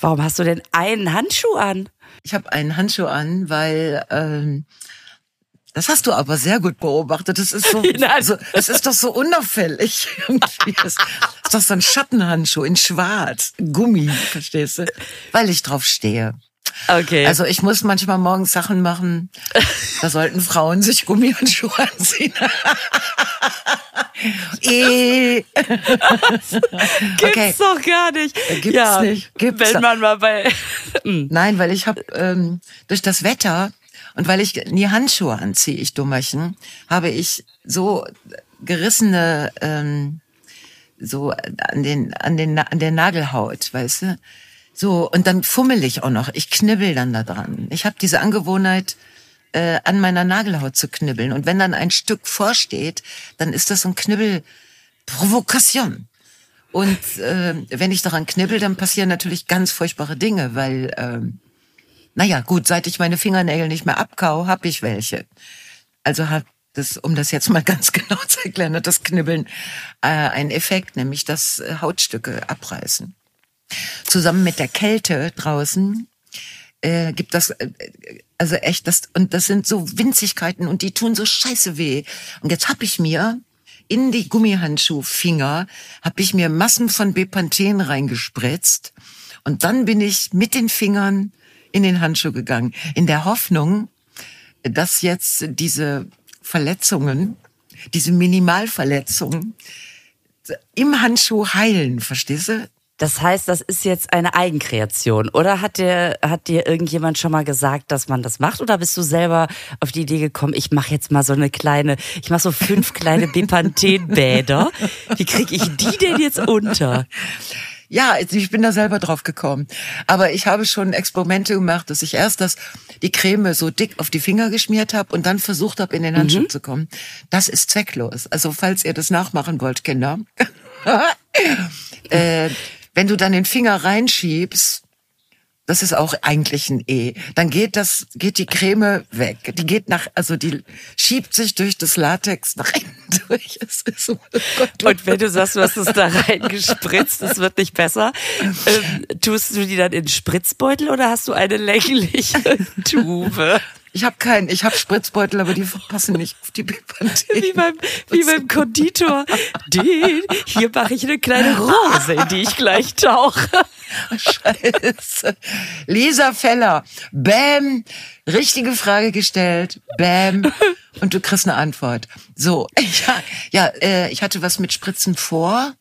Warum hast du denn einen Handschuh an? Ich habe einen Handschuh an, weil ähm, das hast du aber sehr gut beobachtet. Das ist so, also, es ist doch so unauffällig. Es ist doch so ein Schattenhandschuh in Schwarz, Gummi, verstehst du? Weil ich drauf stehe. Okay. Also ich muss manchmal morgens Sachen machen. Da sollten Frauen sich Gummihandschuhe anziehen. e Gibt's okay. doch gar nicht. Gibt's ja, nicht. Gibt's wenn man mal bei. Nein, weil ich habe ähm, durch das Wetter und weil ich nie Handschuhe anziehe, ich Dummerchen, habe ich so gerissene ähm, so an den an den an der Nagelhaut, weißt du? So und dann fummel ich auch noch. Ich knibbel dann da dran. Ich habe diese Angewohnheit äh, an meiner Nagelhaut zu knibbeln und wenn dann ein Stück vorsteht, dann ist das so ein Knibbel Provokation. Und äh, wenn ich daran knibbel, dann passieren natürlich ganz furchtbare Dinge, weil ähm, naja, gut, seit ich meine Fingernägel nicht mehr abkau, habe ich welche. Also hat das, um das jetzt mal ganz genau zu erklären, hat das Knibbeln äh, einen Effekt, nämlich dass äh, Hautstücke abreißen. Zusammen mit der Kälte draußen äh, gibt das äh, also echt das und das sind so Winzigkeiten und die tun so scheiße weh. Und jetzt hab ich mir in die Gummihandschuhfinger hab ich mir Massen von Bepanthen reingespritzt und dann bin ich mit den Fingern in den Handschuh gegangen, in der Hoffnung, dass jetzt diese Verletzungen, diese Minimalverletzungen im Handschuh heilen, verstehst du? Das heißt, das ist jetzt eine Eigenkreation. Oder hat dir, hat dir irgendjemand schon mal gesagt, dass man das macht? Oder bist du selber auf die Idee gekommen, ich mache jetzt mal so eine kleine, ich mache so fünf kleine Bepanthen-Bäder. Wie kriege ich die denn jetzt unter? Ja, ich bin da selber drauf gekommen. Aber ich habe schon Experimente gemacht, dass ich erst das, die Creme so dick auf die Finger geschmiert habe und dann versucht habe, in den Handschuh mhm. zu kommen. Das ist zwecklos. Also falls ihr das nachmachen wollt, Kinder. äh, wenn du dann den Finger reinschiebst, das ist auch eigentlich ein E. Dann geht das, geht die Creme weg. Die geht nach, also die schiebt sich durch das Latex nach hinten durch. Es ist so, oh Gott, Und wenn du sagst, du hast es da reingespritzt, es wird nicht besser, ähm, tust du die dann in Spritzbeutel oder hast du eine längliche Tube? Ich habe keinen, ich habe Spritzbeutel, aber die passen nicht auf die Bepanthen. Wie beim, wie beim Konditor. Den, hier mache ich eine kleine Rose, in die ich gleich tauche. Scheiße. Lisa Feller, bäm, richtige Frage gestellt, bäm, und du kriegst eine Antwort. So, ja, ja äh, ich hatte was mit Spritzen vor,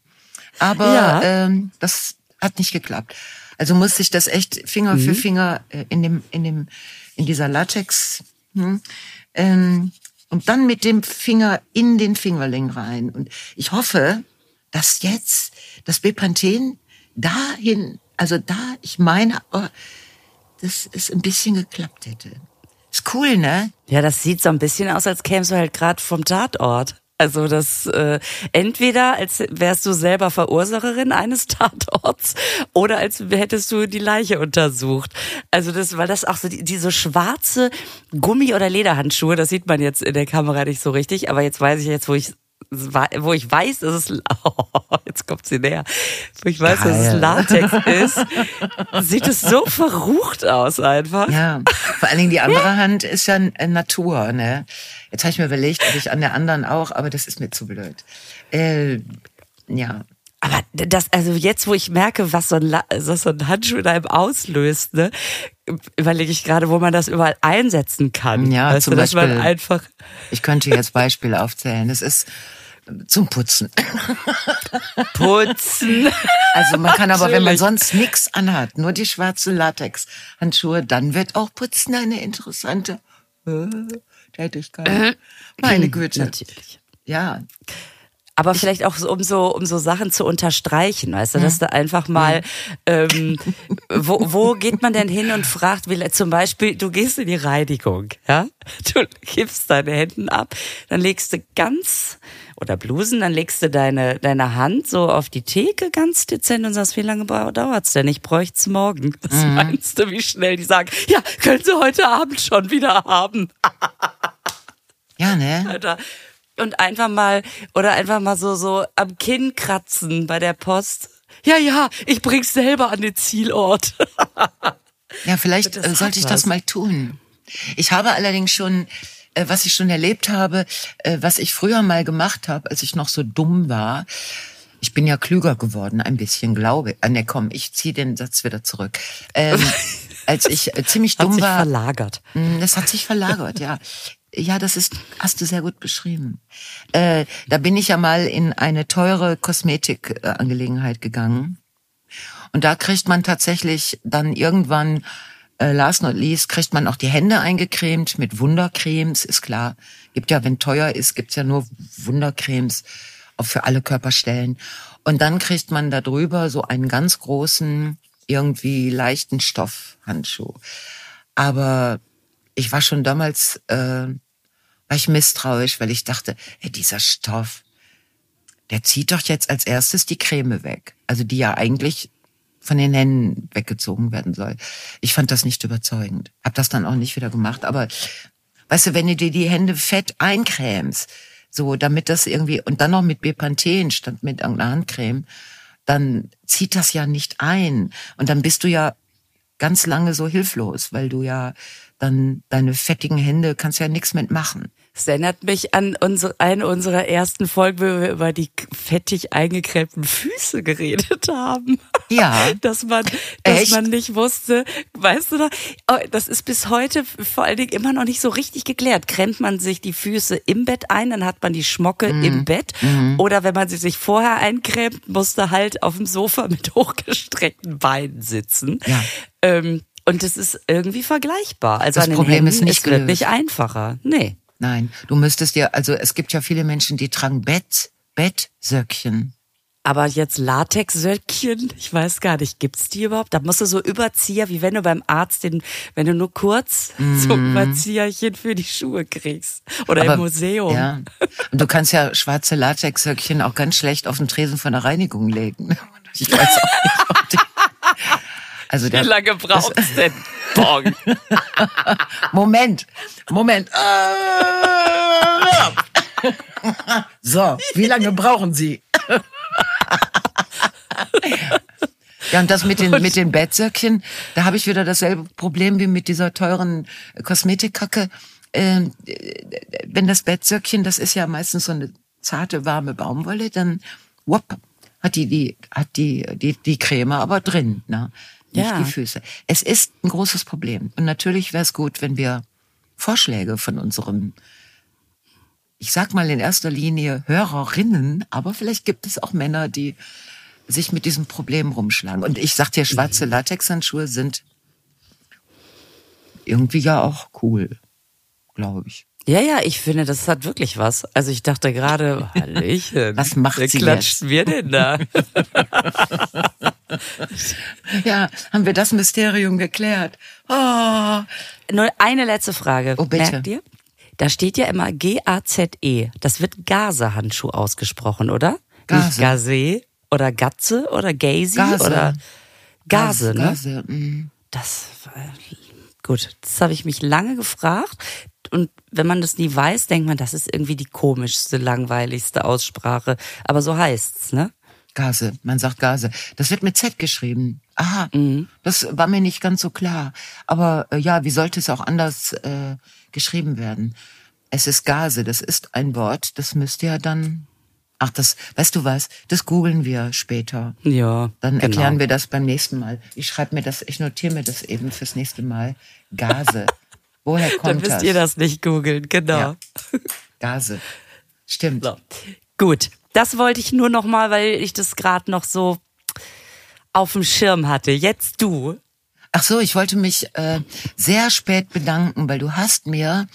aber ja. ähm, das hat nicht geklappt. Also musste ich das echt Finger mhm. für Finger äh, in dem, in dem in dieser Latex. Hm, ähm, und dann mit dem Finger in den Fingerling rein. Und ich hoffe, dass jetzt das Bepanthen dahin, also da, ich meine, oh, dass es ein bisschen geklappt hätte. Ist cool, ne? Ja, das sieht so ein bisschen aus, als kämst du halt gerade vom Tatort. Also das äh, entweder als wärst du selber Verursacherin eines Tatorts oder als hättest du die Leiche untersucht. Also das, weil das auch so die, diese schwarze Gummi- oder Lederhandschuhe, das sieht man jetzt in der Kamera nicht so richtig, aber jetzt weiß ich jetzt, wo ich wo ich weiß, dass es oh, jetzt kommt sie näher, wo ich weiß, Geil. dass es Latex ist, sieht es so verrucht aus einfach. Ja, vor allen Dingen die andere Hand ist ja Natur, ne? Jetzt habe ich mir überlegt, ob ich an der anderen auch, aber das ist mir zu blöd. Äh, ja. Aber das, also jetzt, wo ich merke, was so ein, was so ein Handschuh in einem auslöst, ne, überlege ich gerade, wo man das überall einsetzen kann. Ja, weißt zum du, Beispiel. man einfach ich könnte jetzt Beispiele aufzählen. Es ist zum Putzen. Putzen. Also man kann aber, wenn man sonst nichts anhat, nur die schwarzen Latex-Handschuhe, dann wird auch Putzen eine interessante äh, Tätigkeit. Äh, Meine Güte. Natürlich. Ja. Aber vielleicht auch um so, um so Sachen zu unterstreichen, weißt du, dass du einfach mal, ähm, wo, wo geht man denn hin und fragt, wie, zum Beispiel, du gehst in die Reinigung, ja? Du gibst deine Händen ab, dann legst du ganz, oder Blusen, dann legst du deine, deine Hand so auf die Theke ganz dezent und sagst, wie lange dauert's denn? Ich bräucht's morgen. Was mhm. meinst du, wie schnell die sagen, ja, können sie heute Abend schon wieder haben. Ja, ne? Alter, und einfach mal oder einfach mal so so am Kinn kratzen bei der Post. Ja, ja, ich bring's selber an den Zielort. Ja, vielleicht Das äh, hat sollte ich was. das mal tun. Ich habe allerdings schon, äh, was ich schon erlebt habe, äh, was ich früher mal gemacht habe, als ich noch so dumm war. Ich bin ja klüger geworden, ein bisschen, glaube ich. Ah, ne, komm, ich ziehe den Satz wieder zurück. Ähm, als ich ziemlich Hat dumm sich war. verlagert. Mm, Das hat sich verlagert, ja. Ja, das ist, hast du sehr gut beschrieben. Äh, da bin ich ja mal in eine teure Kosmetikangelegenheit gegangen. Und da kriegt man tatsächlich dann irgendwann, äh, last not least, kriegt man auch die Hände eingecremt mit Wundercremes, ist klar. Gibt ja, wenn teuer ist, gibt's ja nur Wundercremes, auch für alle Körperstellen. Und dann kriegt man da drüber so einen ganz großen, irgendwie leichten Stoffhandschuh. Aber ich war schon damals, äh, war ich misstrauisch, weil ich dachte, ey, dieser Stoff, der zieht doch jetzt als erstes die Creme weg. Also die ja eigentlich von den Händen weggezogen werden soll. Ich fand das nicht überzeugend. Hab das dann auch nicht wieder gemacht. Aber weißt du, wenn du dir die Hände fett eincremst, so damit das irgendwie, und dann noch mit Bepanthen statt mit irgendeiner Handcreme, dann zieht das ja nicht ein. Und dann bist du ja ganz lange so hilflos, weil du ja dann deine fettigen Hände kannst ja nichts mitmachen. Es erinnert mich an unsere, eine unserer ersten Folgen, wo wir über die fettig eingecremten Füße geredet haben. Ja. Dass man, dass Echt? man nicht wusste, weißt du noch, oh, das ist bis heute vor allen Dingen immer noch nicht so richtig geklärt. Cremt man sich die Füße im Bett ein, dann hat man die Schmocke Mhm. im Bett. Oder wenn man sie sich vorher eincremt, musste halt auf dem Sofa mit hochgestreckten Beinen sitzen. Ja. Ähm, und das ist irgendwie vergleichbar. Also Das Problem Händen, ist nicht es wird nicht einfacher. Nee. Nein, du müsstest dir, also es gibt ja viele Menschen, die tragen Bett, Bettsöckchen. Aber jetzt Latexsöckchen, ich weiß gar nicht, gibt's die überhaupt? Da musst du so Überzieher, wie wenn du beim Arzt den, wenn du nur kurz so Überzieherchen für die Schuhe kriegst. Oder im Museum. Ja. Und du kannst ja schwarze Latexsöckchen auch ganz schlecht auf den Tresen von der Reinigung legen. Ich weiß auch nicht, ob die, also Wie der, lange braucht's denn? Bong. Moment, Moment. So, wie lange brauchen Sie? Ja, und das mit den, mit den Bettsöckchen, da habe ich wieder dasselbe Problem wie mit dieser teuren Kosmetikkacke. Ähm, wenn das Bettsöckchen, das ist ja meistens so eine zarte, warme Baumwolle, dann whoop, hat die, die, hat die, die, die Creme aber drin, ne? Nicht Ja. die Füße. Es ist ein großes Problem. Und natürlich wäre es gut, wenn wir Vorschläge von unseren, ich sag mal in erster Linie Hörerinnen, aber vielleicht gibt es auch Männer, die sich mit diesem Problem rumschlagen. Und ich sag dir, schwarze Latexhandschuhe sind irgendwie ja auch cool, glaube ich. Ja, ja, ich finde, das hat wirklich was. Also ich dachte gerade, Hallöchen. Was macht Wer sie klatscht jetzt? wir denn da? Ja, haben wir das Mysterium geklärt. Oh, Nur eine letzte Frage. Oh, bitte. Merkt ihr? Da steht ja immer G-A-Z-E. Das wird Gase-Handschuh ausgesprochen, oder? Nicht Gase. Gase oder Gatze oder Gazy Gase. oder Gase, ne? Gase, mm. Das war, gut, das habe ich mich lange gefragt. Und wenn man das nie weiß, denkt man, das ist irgendwie die komischste, langweiligste Aussprache. Aber so heißt's, ne? Gase, man sagt Gase. Das wird mit Z geschrieben. Aha, das war mir nicht ganz so klar. Aber äh, ja, wie sollte es auch anders äh, geschrieben werden? Es ist Gase, das ist ein Wort, das müsste ja dann. Ach, das, weißt du was? Das googeln wir später. Ja. Dann genau. erklären wir das beim nächsten Mal. Ich schreibe mir das, ich notiere mir das eben fürs nächste Mal. Gase. Woher kommt Dann müsst das? ihr das nicht googeln, genau. Ja. Gase. Stimmt. So. Gut, das wollte ich nur noch mal, weil ich das gerade noch so auf dem Schirm hatte. Jetzt du. Ach so, ich wollte mich äh, sehr spät bedanken, weil du hast mir,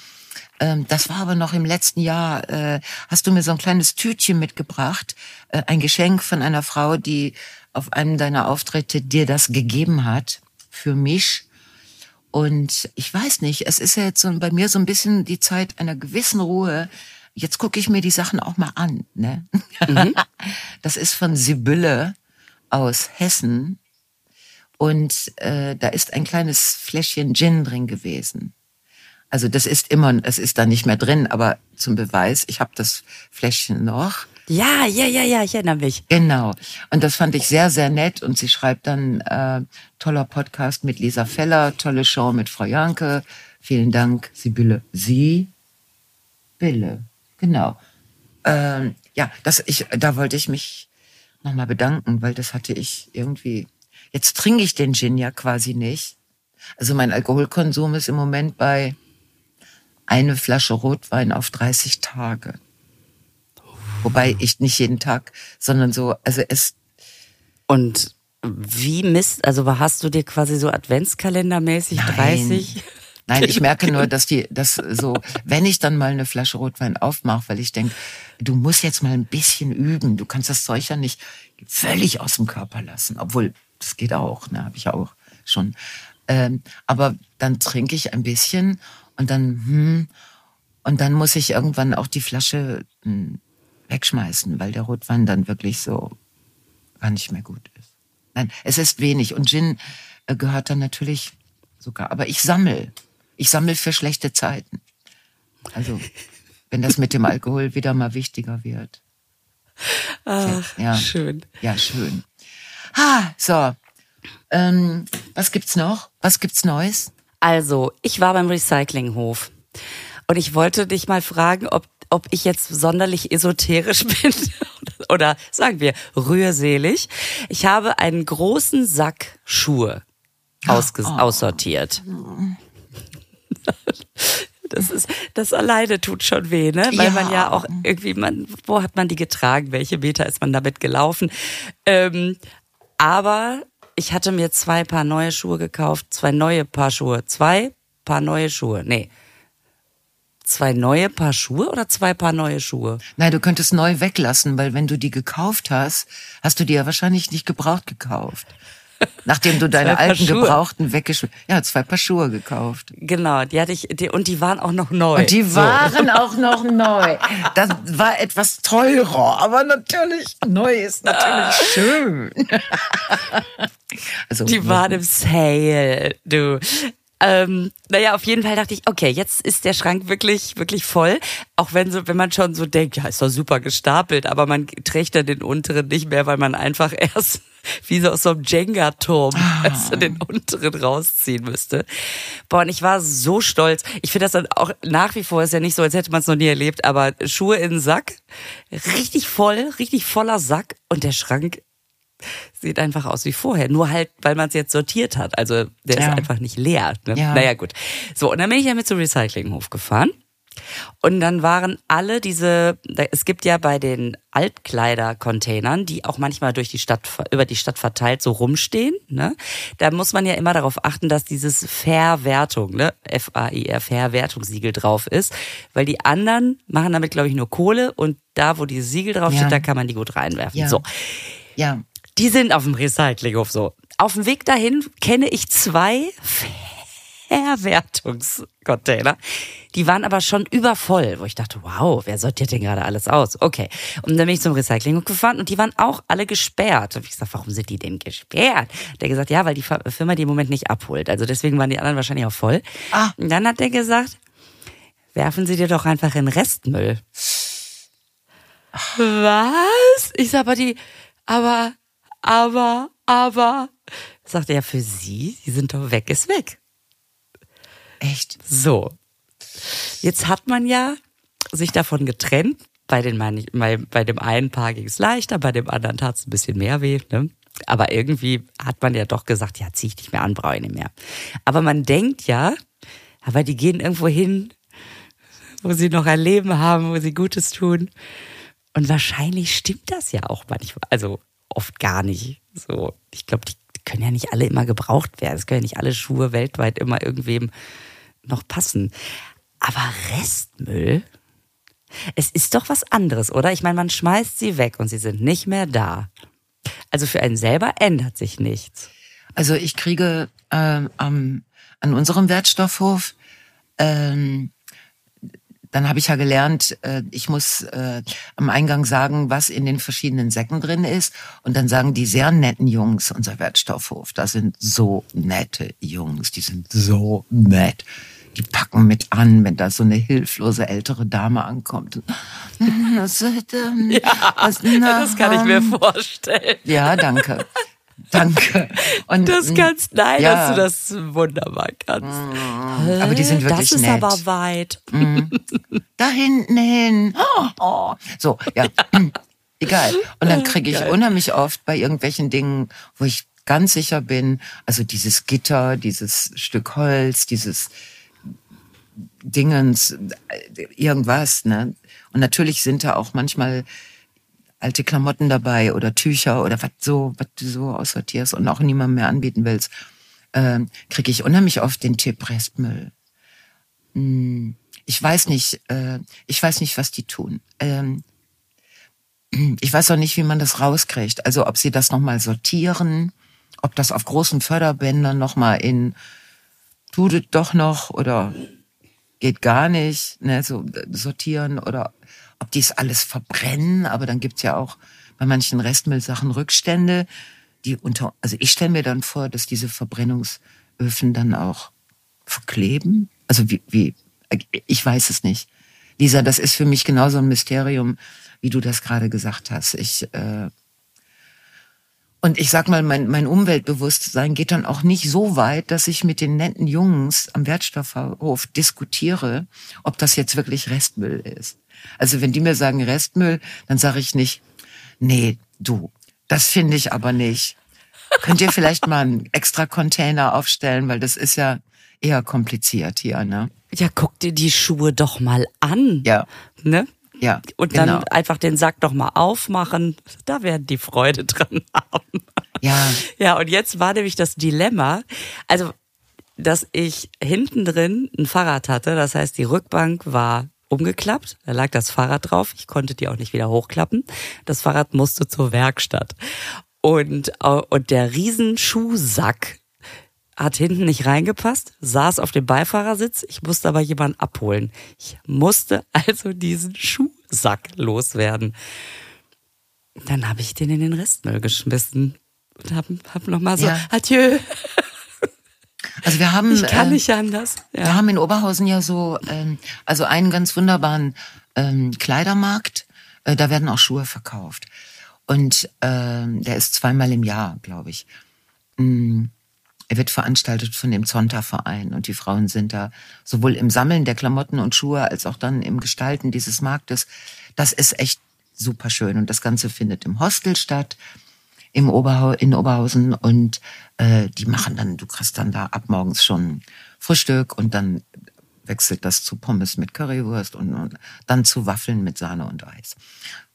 ähm, das war aber noch im letzten Jahr, äh, hast du mir so ein kleines Tütchen mitgebracht, äh, ein Geschenk von einer Frau, die auf einem deiner Auftritte dir das gegeben hat für mich. Und ich weiß nicht, es ist ja jetzt so bei mir so ein bisschen die Zeit einer gewissen Ruhe. Jetzt gucke ich mir die Sachen auch mal an. Ne? Das ist von Sibylle aus Hessen. Und äh, da ist ein kleines Fläschchen Gin drin gewesen. Also das ist immer, es ist da nicht mehr drin, aber zum Beweis, ich habe das Fläschchen noch. Ja, ja, ja, ja, ich erinnere mich. Genau. Und das fand ich sehr, sehr nett. Und sie schreibt dann, äh, toller Podcast mit Lisa Feller, tolle Show mit Frau Janke. Vielen Dank, Sibylle. Sie, Bille, genau. Ähm, ja, das, ich, da wollte ich mich nochmal bedanken, weil das hatte ich irgendwie. Jetzt trinke ich den Gin ja quasi nicht. Also mein Alkoholkonsum ist im Moment bei eine Flasche Rotwein auf 30 Tage. Wobei ich nicht jeden Tag, sondern so, also es. Und wie misst, also hast du dir quasi so Adventskalendermäßig Nein. 30? Nein, ich merke nur, dass die, dass so, wenn ich dann mal eine Flasche Rotwein aufmache, weil ich denke, du musst jetzt mal ein bisschen üben, du kannst das Zeug ja nicht völlig aus dem Körper lassen, obwohl das geht auch, ne, habe ich auch schon. Ähm, aber dann trinke ich ein bisschen und dann, hm, und dann muss ich irgendwann auch die Flasche hm, wegschmeißen, weil der Rotwein dann wirklich so gar nicht mehr gut ist. Nein, es ist wenig und Gin äh, gehört dann natürlich sogar, aber ich sammel. Ich sammle für schlechte Zeiten. Also, wenn das mit dem Alkohol wieder mal wichtiger wird. Ach, Ja. schön. Ja, schön. Ah, so. Ähm, was gibt's noch? Was gibt's Neues? Also, ich war beim Recyclinghof und ich wollte dich mal fragen, ob, ob ich jetzt sonderlich esoterisch bin oder sagen wir rührselig. Ich habe einen großen Sack Schuhe ausges aussortiert. Das ist, das alleine tut schon weh, ne? Weil Ja. man ja auch irgendwie, man, wo hat man die getragen? Welche Meter ist man damit gelaufen? Ähm, aber ich hatte mir zwei Paar neue Schuhe gekauft, zwei neue Paar Schuhe, zwei Paar neue Schuhe. Nee. Zwei neue Paar Schuhe oder zwei Paar neue Schuhe? Nein, du könntest neu weglassen, weil wenn du die gekauft hast, hast du die ja wahrscheinlich nicht gebraucht gekauft. Nachdem du deine alten Schuhe. gebrauchten weggeschmissen Ja, zwei Paar Schuhe gekauft. Genau, die hatte ich, die, und die waren auch noch neu. Und die So. waren auch noch neu. Das war etwas teurer, aber natürlich, neu ist natürlich schön. also, Die waren im Sale, du. Ähm, naja, auf jeden Fall dachte ich, okay, jetzt ist der Schrank wirklich, wirklich voll. Auch wenn so, wenn man schon so denkt, ja, ist doch super gestapelt, aber man trägt dann den unteren nicht mehr, weil man einfach erst wie so aus so einem Jenga-Turm also den unteren rausziehen müsste. Boah, und ich war so stolz. Ich finde das dann auch nach wie vor ist ja nicht so, als hätte man es noch nie erlebt, aber Schuhe in den Sack, richtig voll, richtig voller Sack und der Schrank sieht einfach aus wie vorher. Nur halt, weil man es jetzt sortiert hat. Also der Ja. ist einfach nicht leer. Ne? Ja. Naja, gut. So, und dann bin ich ja mit zum Recyclinghof gefahren. Und dann waren alle diese, es gibt ja bei den Altkleidercontainern, die auch manchmal durch die Stadt, über die Stadt verteilt so rumstehen, ne? Da muss man ja immer darauf achten, dass dieses Verwertung, ne? F-A-I-R, Verwertungssiegel drauf ist. Weil die anderen machen damit, glaube ich, nur Kohle und da, wo dieses Siegel draufsteht, Ja. da kann man die gut reinwerfen. Ja. So. ja. Die sind auf dem Recyclinghof so. Auf dem Weg dahin kenne ich zwei Verwertungscontainer. Die waren aber schon übervoll, wo ich dachte, wow, wer sortiert denn gerade alles aus? Okay. Und dann bin ich zum Recyclinghof gefahren und die waren auch alle gesperrt. Und ich gesagt, warum sind die denn gesperrt? Der gesagt, ja, weil die Firma die im Moment nicht abholt. Also deswegen waren die anderen wahrscheinlich auch voll. Ah. Und dann hat der gesagt, werfen Sie dir doch einfach in Restmüll. Was? Ich sag, aber die, aber, aber, aber. Sagt er, ja, für Sie, Sie sind doch weg, ist weg. Echt? So. Jetzt hat man ja sich davon getrennt. Bei, den, bei, bei dem einen Paar ging es leichter, bei dem anderen tat es ein bisschen mehr weh. Ne? Aber irgendwie hat man ja doch gesagt, ja, zieh ich nicht mehr an, brauche ich nicht mehr. Aber man denkt ja, aber die gehen irgendwo hin, wo sie noch ein Leben haben, wo sie Gutes tun. Und wahrscheinlich stimmt das ja auch manchmal, also oft gar nicht. So, ich glaube, die können ja nicht alle immer gebraucht werden. Es können ja nicht alle Schuhe weltweit immer irgendwem noch passen. Aber Restmüll, es ist doch was anderes, oder? Ich meine, man schmeißt sie weg und sie sind nicht mehr da. Also für einen selber ändert sich nichts. Also ich kriege ähm, an unserem Wertstoffhof, ähm, dann habe ich ja gelernt, äh, ich muss äh, am Eingang sagen, was in den verschiedenen Säcken drin ist. Und dann sagen die sehr netten Jungs, unser Wertstoffhof, da sind so nette Jungs, die sind so nett. die packen mit an, wenn da so eine hilflose ältere Dame ankommt. Das, ja, das kann ich mir vorstellen. Ja, danke. Danke. Und, das kannst, nein, ja. dass du das wunderbar kannst. Aber die sind wirklich Das ist nett. aber weit. Mhm. Da hinten hin. Oh. So, ja. Egal. Und dann kriege ich unheimlich oft bei irgendwelchen Dingen, wo ich ganz sicher bin, also dieses Gitter, dieses Stück Holz, dieses Dingens, irgendwas, ne? Und natürlich sind da auch manchmal alte Klamotten dabei oder Tücher oder was so, was du so aussortierst und auch niemandem mehr anbieten willst, ähm, kriege ich unheimlich oft den Tipp Restmüll. Hm, ich weiß nicht, äh, ich weiß nicht, was die tun. Ähm, ich weiß auch nicht, wie man das rauskriegt. Also ob sie das nochmal sortieren, ob das auf großen Förderbändern nochmal in tut es doch noch oder geht gar nicht, ne, so sortieren oder ob die es alles verbrennen, aber dann gibt's ja auch bei manchen Restmüllsachen Rückstände, die unter, also ich stelle mir dann vor, dass diese Verbrennungsöfen dann auch verkleben. Also wie, wie, ich weiß es nicht. Lisa, das ist für mich genauso ein Mysterium, wie du das gerade gesagt hast. Ich äh, und ich sag mal, mein, mein Umweltbewusstsein geht dann auch nicht so weit, dass ich mit den netten Jungs am Wertstoffhof diskutiere, ob das jetzt wirklich Restmüll ist. Also wenn die mir sagen Restmüll, dann sage ich nicht, nee, du, das finde ich aber nicht. Könnt ihr vielleicht mal einen extra Container aufstellen, weil das ist ja eher kompliziert hier, ne? Ja, guck dir die Schuhe doch mal an. Ja. Ne? Ja. Und genau. dann einfach den Sack doch mal aufmachen. Da werden die Freude dran haben. Ja. Ja, und jetzt war nämlich das Dilemma. Also, dass ich hinten drin ein Fahrrad hatte. Das heißt, die Rückbank war umgeklappt. Da lag das Fahrrad drauf. Ich konnte die auch nicht wieder hochklappen. Das Fahrrad musste zur Werkstatt. Und, und der Riesenschuhsack hat hinten nicht reingepasst, saß auf dem Beifahrersitz. Ich musste aber jemanden abholen. Ich musste also diesen Schuhsack loswerden. Dann habe ich den in den Restmüll geschmissen und habe hab nochmal so, Ja. adieu. Also wir haben, Ich kann äh, nicht anders. wir Ja. haben in Oberhausen ja so, ähm, also einen ganz wunderbaren ähm, Kleidermarkt. Äh, da werden auch Schuhe verkauft. Und ähm, der ist zweimal im Jahr, glaube ich. Mm, Er wird veranstaltet von dem Zonta-Verein und die Frauen sind da sowohl im Sammeln der Klamotten und Schuhe als auch dann im Gestalten dieses Marktes. Das ist echt super schön und das Ganze findet im Hostel statt im Oberhau in Oberhausen und äh, die machen dann, du kriegst dann da ab morgens schon Frühstück und dann wechselt das zu Pommes mit Currywurst und, und dann zu Waffeln mit Sahne und Eis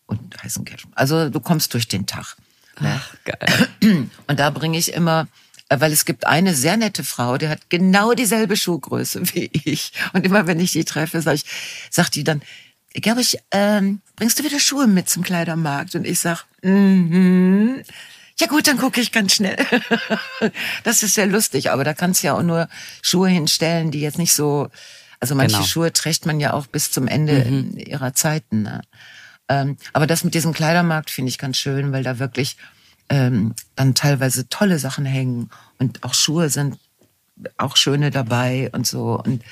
und heißen Ketchup. Also du kommst durch den Tag. Ne? Ach, geil. Und da bringe ich immer, äh, weil es gibt eine sehr nette Frau, die hat genau dieselbe Schuhgröße wie ich. Und immer wenn ich die treffe, sag ich, sagt die dann, glaube, ich, ähm, bringst du wieder Schuhe mit zum Kleidermarkt? Und ich sag, mhm. Ja gut, dann gucke ich ganz schnell. das ist sehr lustig, aber da kannst du ja auch nur Schuhe hinstellen, die jetzt nicht so, also manche Genau. Schuhe trägt man ja auch bis zum Ende ihrer Zeiten. Ne? Ähm, aber das mit diesem Kleidermarkt finde ich ganz schön, weil da wirklich ähm, dann teilweise tolle Sachen hängen und auch Schuhe sind auch schöne dabei und so und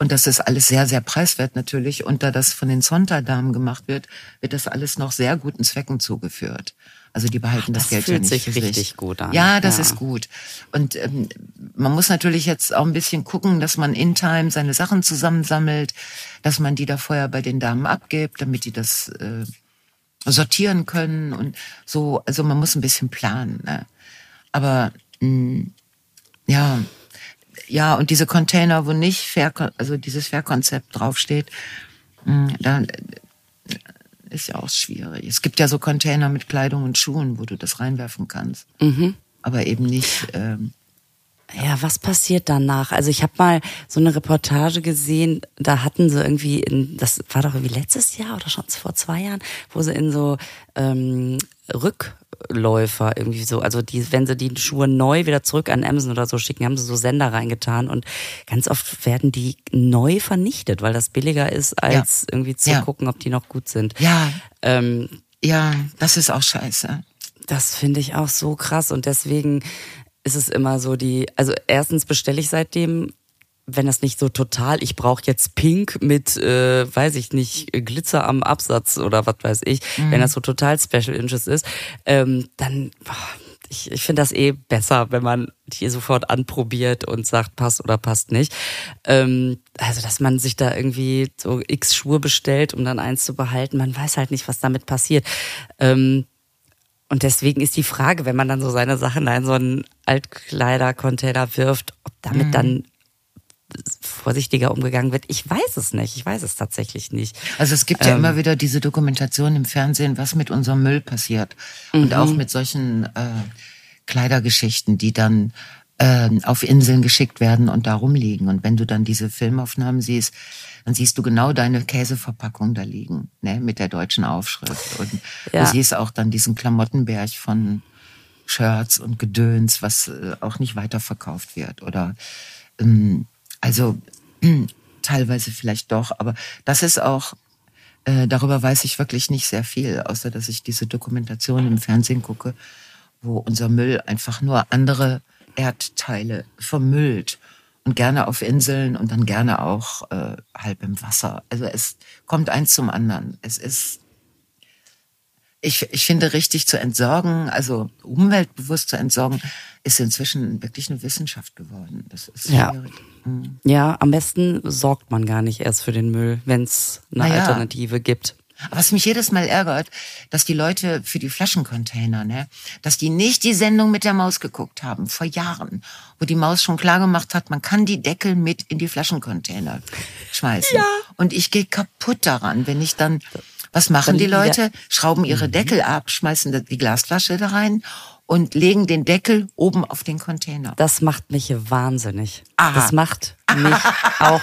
und das ist alles sehr, sehr preiswert natürlich. Und da das von den Zonta-Damen gemacht wird, wird das alles noch sehr guten Zwecken zugeführt. Also die behalten das, das Geld fühlt ja nicht sich für richtig sich. gut an. Ja, das Ja. ist gut. Und ähm, man muss natürlich jetzt auch ein bisschen gucken, dass man in Time seine Sachen zusammensammelt, dass man die da vorher bei den Damen abgibt, damit die das äh, sortieren können und so. Also man muss ein bisschen planen. Ne? Aber mh, ja, ja, und diese Container, wo nicht Fair, also dieses Fair-Konzept draufsteht, mh, da äh, ist ja auch schwierig. Es gibt ja so Container mit Kleidung und Schuhen, wo du das reinwerfen kannst. Aber eben nicht. Ähm, Ja, was passiert danach? Also ich habe mal so eine Reportage gesehen, da hatten sie irgendwie, in, das war doch irgendwie letztes Jahr oder schon vor zwei Jahren, wo sie in so ähm, Rückläufer irgendwie so, also die, wenn sie die Schuhe neu wieder zurück an Amazon oder so schicken, haben sie so Sender reingetan und ganz oft werden die neu vernichtet, weil das billiger ist, als irgendwie zu Ja. gucken, ob die noch gut sind. ja, Ähm, ja, das ist auch scheiße. das finde ich auch so krass und deswegen ist es immer so die, also erstens bestelle ich seitdem wenn das nicht so total, ich brauche jetzt Pink mit, äh, weiß ich nicht, Glitzer am Absatz oder was weiß ich, mhm. wenn das so total Special Interest ist, ähm, dann boah, ich, ich finde das eh besser, wenn man die sofort anprobiert und sagt, passt oder passt nicht. Ähm, also, dass man sich da irgendwie so x Schuhe bestellt, um dann eins zu behalten. Man weiß halt nicht, was damit passiert. Ähm, und deswegen ist die Frage, wenn man dann so seine Sachen da in so einen Altkleidercontainer wirft, ob damit mhm. dann vorsichtiger umgegangen wird. Ich weiß es nicht. Ich weiß es tatsächlich nicht. Also es gibt ja ähm, immer wieder diese Dokumentation im Fernsehen, was mit unserem Müll passiert. Und mhm. auch mit solchen äh, Kleidergeschichten, die dann äh, auf Inseln geschickt werden und da rumliegen. Und wenn du dann diese Filmaufnahmen siehst, dann siehst du genau deine Käseverpackung da liegen, ne, mit der deutschen Aufschrift. Und ja. du siehst auch dann diesen Klamottenberg von Shirts und Gedöns, was äh, auch nicht weiterverkauft wird. Oder ähm, also teilweise vielleicht doch, aber das ist auch, äh, darüber weiß ich wirklich nicht sehr viel, außer dass ich diese Dokumentation im Fernsehen gucke, wo unser Müll einfach nur andere Erdteile vermüllt und gerne auf Inseln und dann gerne auch äh, halb im Wasser. Also es kommt eins zum anderen. Es ist ich, ich finde, richtig zu entsorgen, also umweltbewusst zu entsorgen, ist inzwischen wirklich eine Wissenschaft geworden. Das ist ja. schwierig. Mhm. Ja, am besten sorgt man gar nicht erst für den Müll, wenn es eine naja. Alternative gibt. Was mich jedes Mal ärgert, dass die Leute für die Flaschencontainer, ne, dass die nicht die Sendung mit der Maus geguckt haben, vor Jahren, wo die Maus schon klar gemacht hat, man kann die Deckel mit in die Flaschencontainer schmeißen. Ja. Und ich gehe kaputt daran, wenn ich dann was machen die Leute? Schrauben ihre mhm. Deckel ab, schmeißen die Glasflasche da rein und legen den Deckel oben auf den Container. Das macht mich wahnsinnig. Aha. Das macht mich auch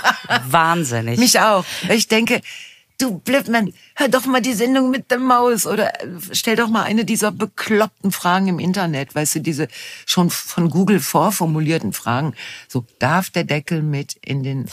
wahnsinnig. Mich auch. Ich denke, du Blödmann, hör doch mal die Sendung mit der Maus oder äh, stell doch mal eine dieser bekloppten Fragen im Internet, weißt du, diese schon von Google vorformulierten Fragen. So, darf der Deckel mit in den...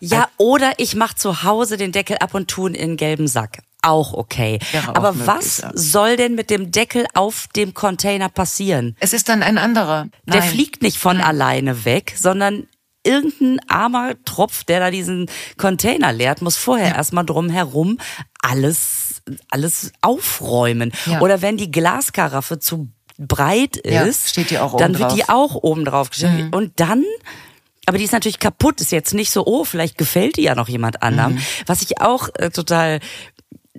Ja, oder ich mach zu Hause den Deckel ab und tun in gelben Sack auch okay. Auch Aber möglich, was ja. soll denn mit dem Deckel auf dem Container passieren? Es ist dann ein anderer. Nein. Der fliegt nicht von Nein. alleine weg, sondern irgendein armer Tropf, der da diesen Container leert, muss vorher ja. erstmal drumherum alles, alles aufräumen. Ja. Oder wenn die Glaskaraffe zu breit ist, ja, dann wird die auch oben drauf gestellt. Mhm. Und dann aber die ist natürlich kaputt, ist jetzt nicht so, oh, vielleicht gefällt die ja noch jemand anderem. Mhm. Was ich auch äh, total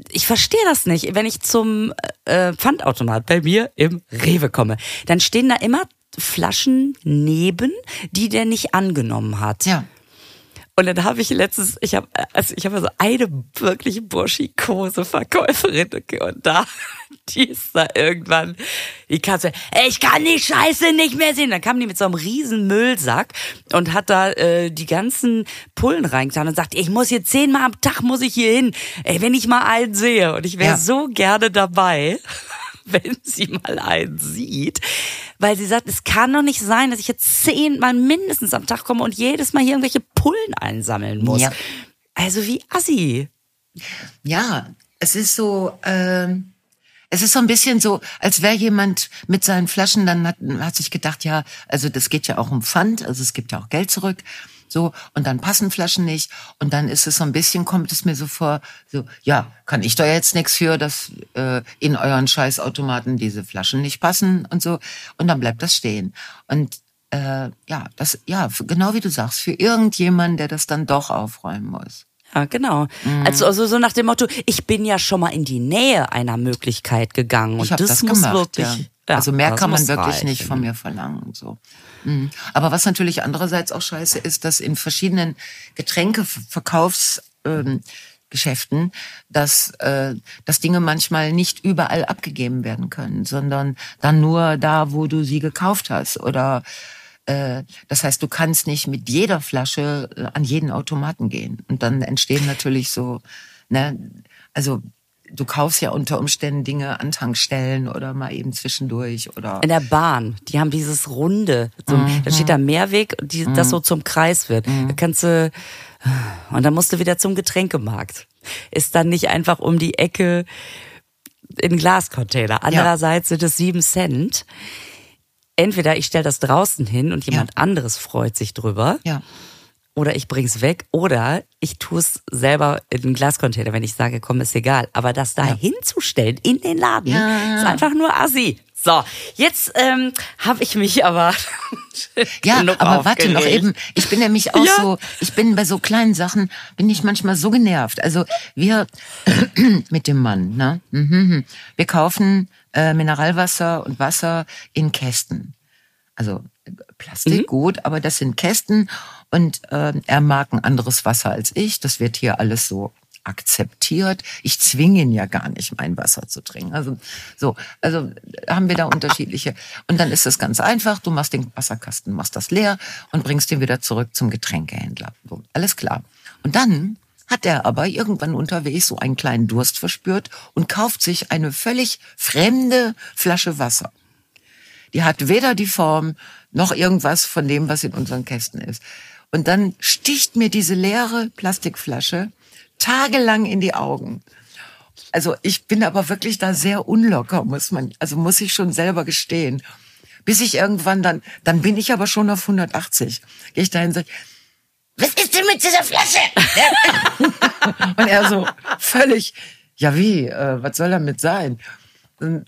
ich verstehe das nicht. Wenn ich zum äh, Pfandautomat bei mir im Rewe komme, dann stehen da immer Flaschen neben, die der nicht angenommen hat. Ja. Und dann habe ich letztens, ich habe also ich habe so eine wirklich burschikose Verkäuferin und da, die ist da irgendwann, die Katze, ich kann die Scheiße nicht mehr sehen. Dann kam die mit so einem riesen Müllsack und hat da äh, die ganzen Pullen reingetan und sagt, ich muss hier zehnmal am Tag muss ich hier hin, ey, wenn ich mal einen sehe und ich wäre ja. so gerne dabei. wenn sie mal einen sieht, weil sie sagt, es kann doch nicht sein, dass ich jetzt zehnmal mindestens am Tag komme und jedes Mal hier irgendwelche Pullen einsammeln muss. Ja. Also wie assi. Ja, es ist so, ähm, es ist so ein bisschen so, als wäre jemand mit seinen Flaschen, dann hat, hat sich gedacht, ja, also das geht ja auch um Pfand, also es gibt ja auch Geld zurück. So, und dann passen Flaschen nicht. Und dann ist es so ein bisschen, kommt es mir so vor, so, ja, kann ich da jetzt nichts für, dass äh, in euren Scheißautomaten diese Flaschen nicht passen und so. Und dann bleibt das stehen. Und äh, ja, das, ja, genau wie du sagst, für irgendjemanden, der das dann doch aufräumen muss. Ja, genau. Mhm. Also, also so nach dem Motto, ich bin ja schon mal in die Nähe einer Möglichkeit gegangen. Und ich das, das muss gemacht, wirklich. Ja. Ja, also mehr kann man wirklich reichen. nicht von mir verlangen. So. Mhm. Aber was natürlich andererseits auch scheiße ist, dass in verschiedenen Getränkeverkaufsgeschäften, ähm, dass, äh, dass Dinge manchmal nicht überall abgegeben werden können, sondern dann nur da, wo du sie gekauft hast. Oder das heißt, du kannst nicht mit jeder Flasche äh, an jeden Automaten gehen. Und dann entstehen natürlich so, ne, also du kaufst ja unter Umständen Dinge an Tankstellen oder mal eben zwischendurch oder. In der Bahn, die haben dieses Runde. So, mhm. Da steht da Mehrweg, die, mhm. das so zum Kreis wird. Mhm. Da kannst du, und dann musst du wieder zum Getränkemarkt. Ist dann nicht einfach um die Ecke in Glascontainer. Andererseits ja. sind es sieben Cent. Entweder ich stelle das draußen hin und jemand ja. anderes freut sich drüber. Ja. Oder ich bring's weg oder ich tue es selber in einen Glascontainer, wenn ich sage, komm, ist egal. Aber das da Ja. hinzustellen in den Laden, Ja. ist einfach nur assi. So, jetzt ähm, habe ich mich aber Ja, aber warte noch eben. Ich bin nämlich auch Ja. so, ich bin bei so kleinen Sachen, bin ich manchmal so genervt. Also wir mit dem Mann, ne? Mhm. Wir kaufen äh, Mineralwasser und Wasser in Kästen. Also äh, Plastik, gut, aber das sind Kästen und äh, er mag ein anderes Wasser als ich. Das wird hier alles so akzeptiert. Ich zwinge ihn ja gar nicht, mein Wasser zu trinken. Also so, also haben wir da unterschiedliche. Und dann ist es ganz einfach. Du machst den Wasserkasten, machst das leer und bringst den wieder zurück zum Getränkehändler. So, alles klar. Und dann hat er aber irgendwann unterwegs so einen kleinen Durst verspürt und kauft sich eine völlig fremde Flasche Wasser. Die hat weder die Form noch irgendwas von dem, was in unseren Kästen ist. Und dann sticht mir diese leere Plastikflasche tagelang in die Augen. Also ich bin aber wirklich da sehr unlocker, muss man, also muss ich schon selber gestehen. Bis ich irgendwann dann, dann bin ich aber schon auf 180. Gehe ich dahin und sage, was ist denn mit dieser Flasche? und er so völlig, ja wie, äh, was soll damit sein? Und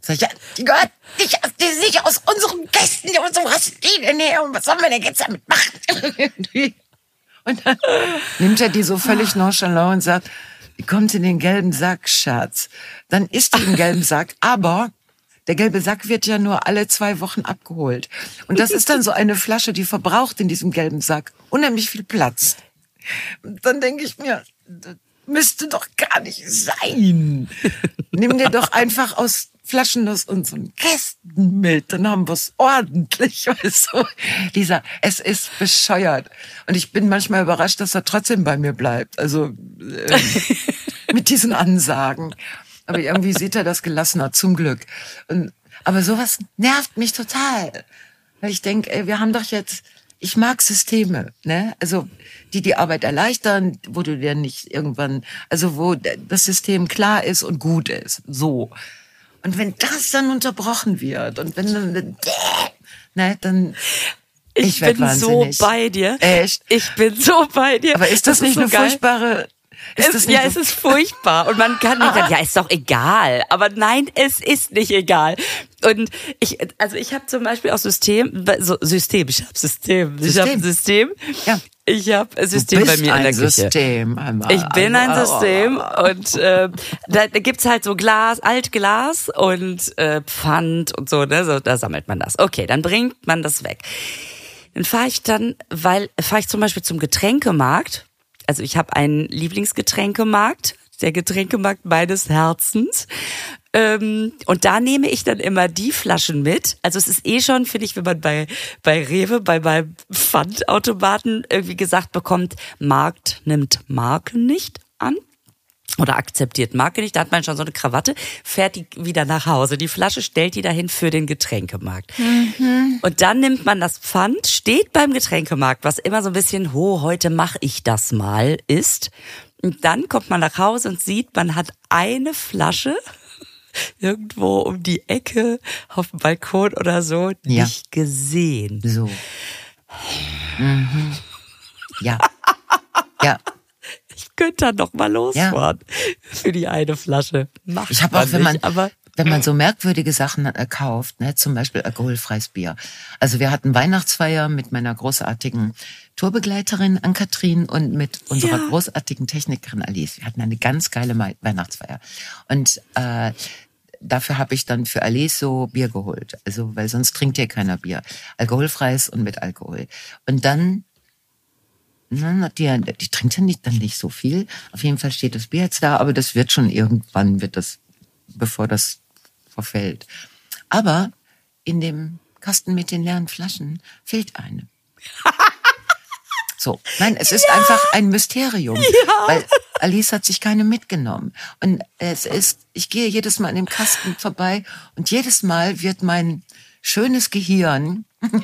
sag ich, die gehört nicht, aus- die ist nicht aus unseren Kästen, und so hast her und was sollen wir denn jetzt damit machen? und dann nimmt er die so völlig nonchalant und sagt, die kommt in den gelben Sack, Schatz. Dann ist die im gelben Sack, aber der gelbe Sack wird ja nur alle zwei Wochen abgeholt. Und das ist dann so eine Flasche, die verbraucht in diesem gelben Sack unheimlich viel Platz. Und dann denke ich mir, müsste doch gar nicht sein. Nimm dir doch einfach aus Flaschen aus unseren Kästen mit, dann haben wir es ordentlich. Weißt du? Dieser, es ist bescheuert. Und ich bin manchmal überrascht, dass er trotzdem bei mir bleibt. Also ähm, mit diesen Ansagen. Aber irgendwie sieht er das gelassener, zum Glück. Und, aber sowas nervt mich total. Weil ich denke, ey, wir haben doch jetzt, ich mag Systeme, ne? Also, die die Arbeit erleichtern, wo du dir nicht irgendwann, also wo das System klar ist und gut ist. So. Und wenn das dann unterbrochen wird und wenn dann, ne, dann, Ich, Ich bin so wahnsinnig. bei dir. Echt? Ich bin so bei dir. aber ist das, nicht so eine geil. furchtbare, ist Es, das ja, eine- es ist furchtbar. Und man kann nicht sagen, ja, ist doch egal. Aber nein, es ist nicht egal. Und ich, also ich habe zum Beispiel auch System, so System, ich habe System. Ich habe System. System. Ja. Ich habe System Du bei mir in der ein Küche. System, einmal. Ich bin ein System und äh, da, da gibt's halt so Glas, Altglas und äh, Pfand und so, ne? So, da sammelt man das. Okay, dann bringt man das weg. Dann fahre ich dann, weil fahre ich zum Beispiel zum Getränkemarkt. Also ich habe einen Lieblingsgetränkemarkt, der Getränkemarkt meines Herzens. Ähm, und da nehme ich dann immer die Flaschen mit. Also es ist eh schon, finde ich, wenn man bei, bei Rewe, bei meinem Pfandautomaten irgendwie gesagt bekommt, Markt nimmt Marken nicht an oder akzeptiert Marke nicht, da hat man schon so eine Krawatte, fährt die wieder nach Hause. Die Flasche stellt die dahin für den Getränkemarkt. Und dann nimmt man das Pfand, steht beim Getränkemarkt, was immer so ein bisschen, ho, heute mache ich das mal ist. Und dann kommt man nach Hause und sieht, man hat eine Flasche irgendwo um die Ecke auf dem Balkon oder so Ja. nicht gesehen. So. Mhm. Ja. Ja. Ich könnte da noch mal losfahren für die eine Flasche. Macht Ich habe auch, wenn man, nicht, aber wenn man so merkwürdige Sachen äh, kauft, ne, zum Beispiel alkoholfreies Bier. Also wir hatten Weihnachtsfeier mit meiner großartigen Tourbegleiterin Ann-Kathrin und mit unserer Ja. großartigen Technikerin Alice. Wir hatten eine ganz geile Weihnachtsfeier. Und äh, dafür habe ich dann für Alice so Bier geholt. Also, weil sonst trinkt ja keiner Bier. Alkoholfreies und mit Alkohol. Und dann na, die, die trinkt ja nicht, dann nicht so viel. Auf jeden Fall steht das Bier jetzt da, aber das wird schon irgendwann, wird das, bevor das verfällt. Aber in dem Kasten mit den leeren Flaschen fehlt eine. So, nein, es ist einfach ein Mysterium, weil Alice hat sich keine mitgenommen. Und es ist, ich gehe jedes Mal an dem Kasten vorbei und jedes Mal wird mein schönes Gehirn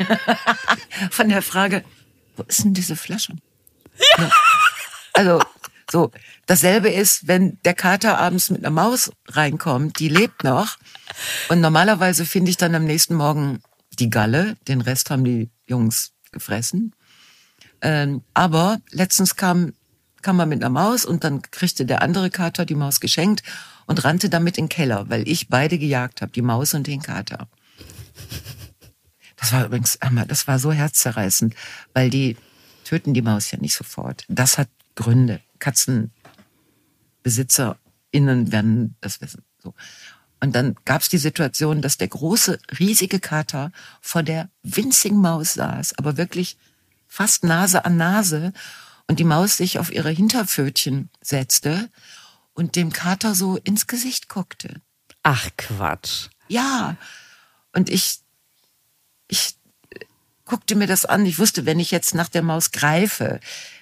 von der Frage, wo ist denn diese Flasche? Ja. Also, so, dasselbe ist, wenn der Kater abends mit einer Maus reinkommt, die lebt noch. Und normalerweise finde ich dann am nächsten Morgen die Galle, den Rest haben die Jungs gefressen. Ähm, aber letztens kam, kam man mit einer Maus und dann kriegte der andere Kater die Maus geschenkt und rannte damit in den Keller, weil ich beide gejagt habe, die Maus und den Kater. Das war übrigens, das war so herzzerreißend, weil die töten die Maus ja nicht sofort. Das hat Gründe. KatzenbesitzerInnen werden das wissen. So. Und dann gab es die Situation, dass der große, riesige Kater vor der winzigen Maus saß, aber wirklich fast Nase an Nase und die Maus sich auf ihre Hinterpfötchen setzte und dem Kater so ins Gesicht guckte. Ach Quatsch. Ja. Und ich, ich guckte mir das an. Ich wusste, wenn ich jetzt nach der Maus greife,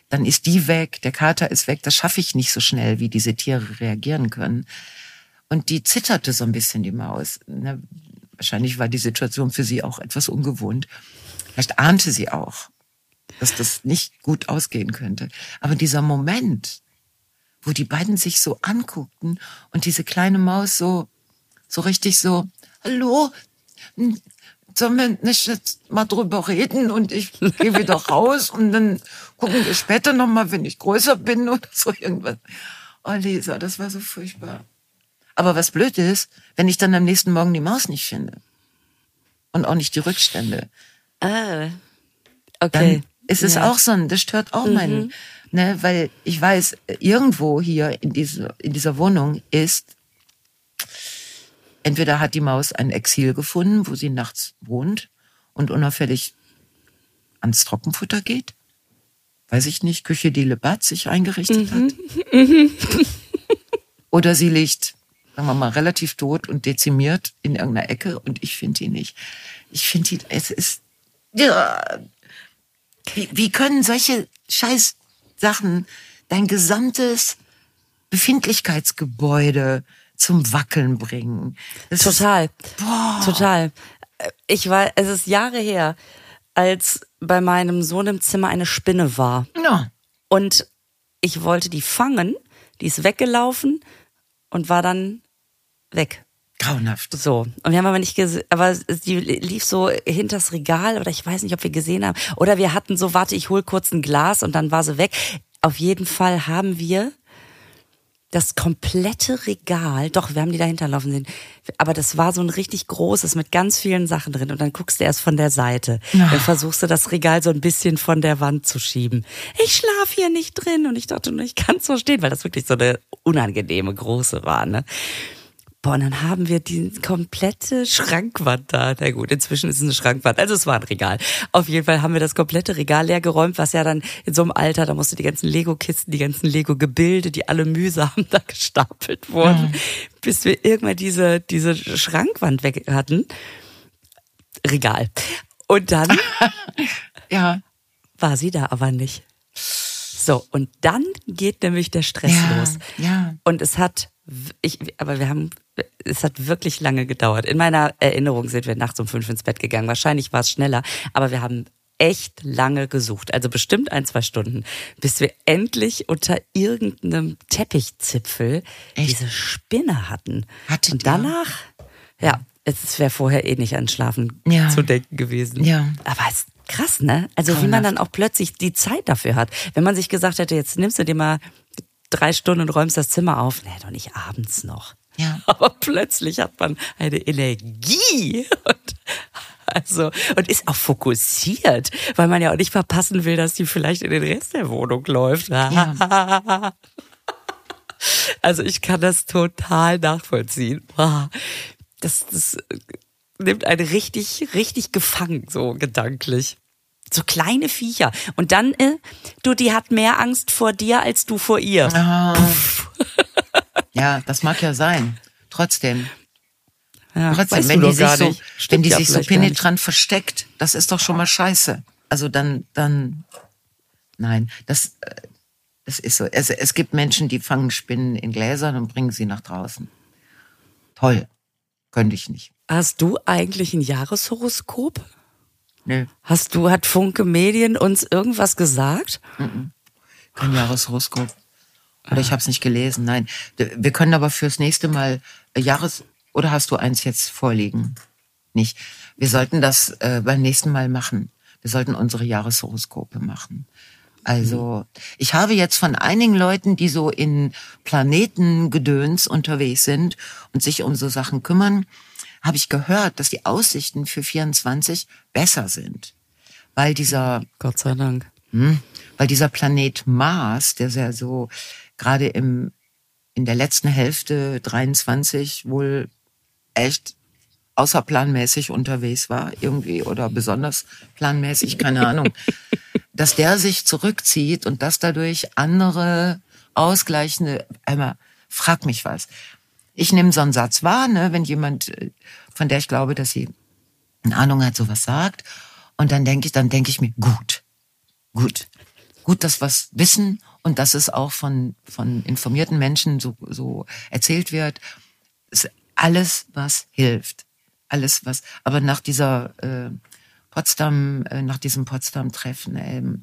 dann ist die weg, der Kater ist weg. Das schaffe ich nicht so schnell, wie diese Tiere reagieren können. Und die zitterte so ein bisschen, die Maus. Ne? Wahrscheinlich war die Situation für sie auch etwas ungewohnt. Vielleicht ahnte sie auch, dass das nicht gut ausgehen könnte. Aber dieser Moment, wo die beiden sich so anguckten und diese kleine Maus so, so richtig so, hallo, sollen wir nicht jetzt mal drüber reden und ich gehe wieder raus und dann gucken wir später nochmal, wenn ich größer bin oder so irgendwas. Oh, Lisa, das war so furchtbar. Aber was blöd ist, wenn ich dann am nächsten Morgen die Maus nicht finde. Und auch nicht die Rückstände. Ah, okay. Dann ist es ja. auch so ein, das stört auch mhm. meinen, ne, weil ich weiß, irgendwo hier in, diese, in dieser Wohnung ist, entweder hat die Maus ein Exil gefunden, wo sie nachts wohnt und unauffällig ans Trockenfutter geht. Weiß ich nicht, Küche die Lebat sich eingerichtet mhm. hat. Mhm. Oder sie liegt sagen wir mal, relativ tot und dezimiert in irgendeiner Ecke und ich finde die nicht. Ich finde die, es ist, ja, wie, wie können solche scheiß Sachen dein gesamtes Befindlichkeitsgebäude zum Wackeln bringen? Das Total. Ist, boah. Total. Ich war, es ist Jahre her, als bei meinem Sohn im Zimmer eine Spinne war. Ja. Und ich wollte die fangen, die ist weggelaufen und war dann weg. Grauenhaft. So. Und wir haben aber nicht gesehen, aber die lief so hinters Regal oder ich weiß nicht, ob wir gesehen haben. Oder wir hatten so, warte, ich hol kurz ein Glas und dann war sie weg. Auf jeden Fall haben wir das komplette Regal, doch, wir haben die dahinter laufen sehen, aber das war so ein richtig großes mit ganz vielen Sachen drin und dann guckst du erst von der Seite. Ja. Dann versuchst du das Regal so ein bisschen von der Wand zu schieben. Ich schlaf hier nicht drin und ich dachte, ich kann es verstehen, weil das wirklich so eine unangenehme große war, ne? Boah, und dann haben wir die komplette Schrankwand da. Na gut, inzwischen ist es eine Schrankwand. Also es war ein Regal. Auf jeden Fall haben wir das komplette Regal leer geräumt, was ja dann in so einem Alter, da musste die ganzen Lego-Kisten, die ganzen Lego-Gebilde, die alle mühsam da gestapelt wurden, mhm. bis wir irgendwann diese, diese Schrankwand weg hatten. Regal. Und dann ja. war sie da aber nicht. So, und dann geht nämlich der Stress ja, los. Ja. Und es hat ich, aber wir haben, es hat wirklich lange gedauert. In meiner Erinnerung sind wir nachts um fünf ins Bett gegangen. Wahrscheinlich war es schneller, aber wir haben echt lange gesucht, also bestimmt ein, zwei Stunden, bis wir endlich unter irgendeinem Teppichzipfel echt? diese Spinne hatten. Hattet Und danach, ihr? ja, es wäre vorher eh nicht an Schlafen ja. zu denken gewesen. Ja. Aber es ist krass, ne? Also Traumhaft. wie man dann auch plötzlich die Zeit dafür hat. Wenn man sich gesagt hätte, jetzt nimmst du dir mal drei Stunden und räumst das Zimmer auf. Nee, doch nicht abends noch. Ja. Aber plötzlich hat man eine Energie und also und ist auch fokussiert, weil man ja auch nicht verpassen will, dass die vielleicht in den Rest der Wohnung läuft. Ja. Also ich kann das total nachvollziehen. Das, das nimmt einen richtig, richtig gefangen, so gedanklich. So kleine Viecher. Und dann, äh, du, die hat mehr Angst vor dir als du vor ihr. ja, das mag ja sein. Trotzdem. Ja, Trotzdem, wenn die sich so, wenn die sich so penetrant versteckt, das ist doch schon mal scheiße. Also dann, dann, nein, das, äh, das ist so. Es, es gibt Menschen, die fangen Spinnen in Gläsern und bringen sie nach draußen. Toll. Könnte ich nicht. Hast du eigentlich ein Jahreshoroskop? Nö. Hast du, hat Funke Medien uns irgendwas gesagt? Kein Jahreshoroskop. Oder ich habe es nicht gelesen. Nein. Wir können aber fürs nächste Mal äh, Jahres oder hast du eins jetzt vorliegen? Nicht. Wir sollten das äh, beim nächsten Mal machen. wir sollten unsere Jahreshoroskope machen. Also ich habe jetzt von einigen Leuten, die so in Planetengedöns unterwegs sind und sich um so Sachen kümmern, habe ich gehört, dass die Aussichten für 24 besser sind. Weil dieser... Gott sei Dank. Hm, weil dieser Planet Mars, der sehr so gerade im in der letzten Hälfte 23 wohl echt außerplanmäßig unterwegs war, irgendwie, oder besonders planmäßig, keine Ahnung, dass der sich zurückzieht und dass dadurch andere ausgleichende, einmal, frag mich was. Ich nehme so einen Satz wahr, ne, wenn jemand, äh, von der ich glaube, dass sie eine Ahnung hat, sowas sagt, und dann denke ich, dann denke ich mir, gut, gut, gut, dass was wissen und dass es auch von, von informierten Menschen so, so erzählt wird. Ist alles, was hilft alles was. Aber nach dieser äh, Potsdam, äh, nach diesem Potsdam-Treffen, ähm,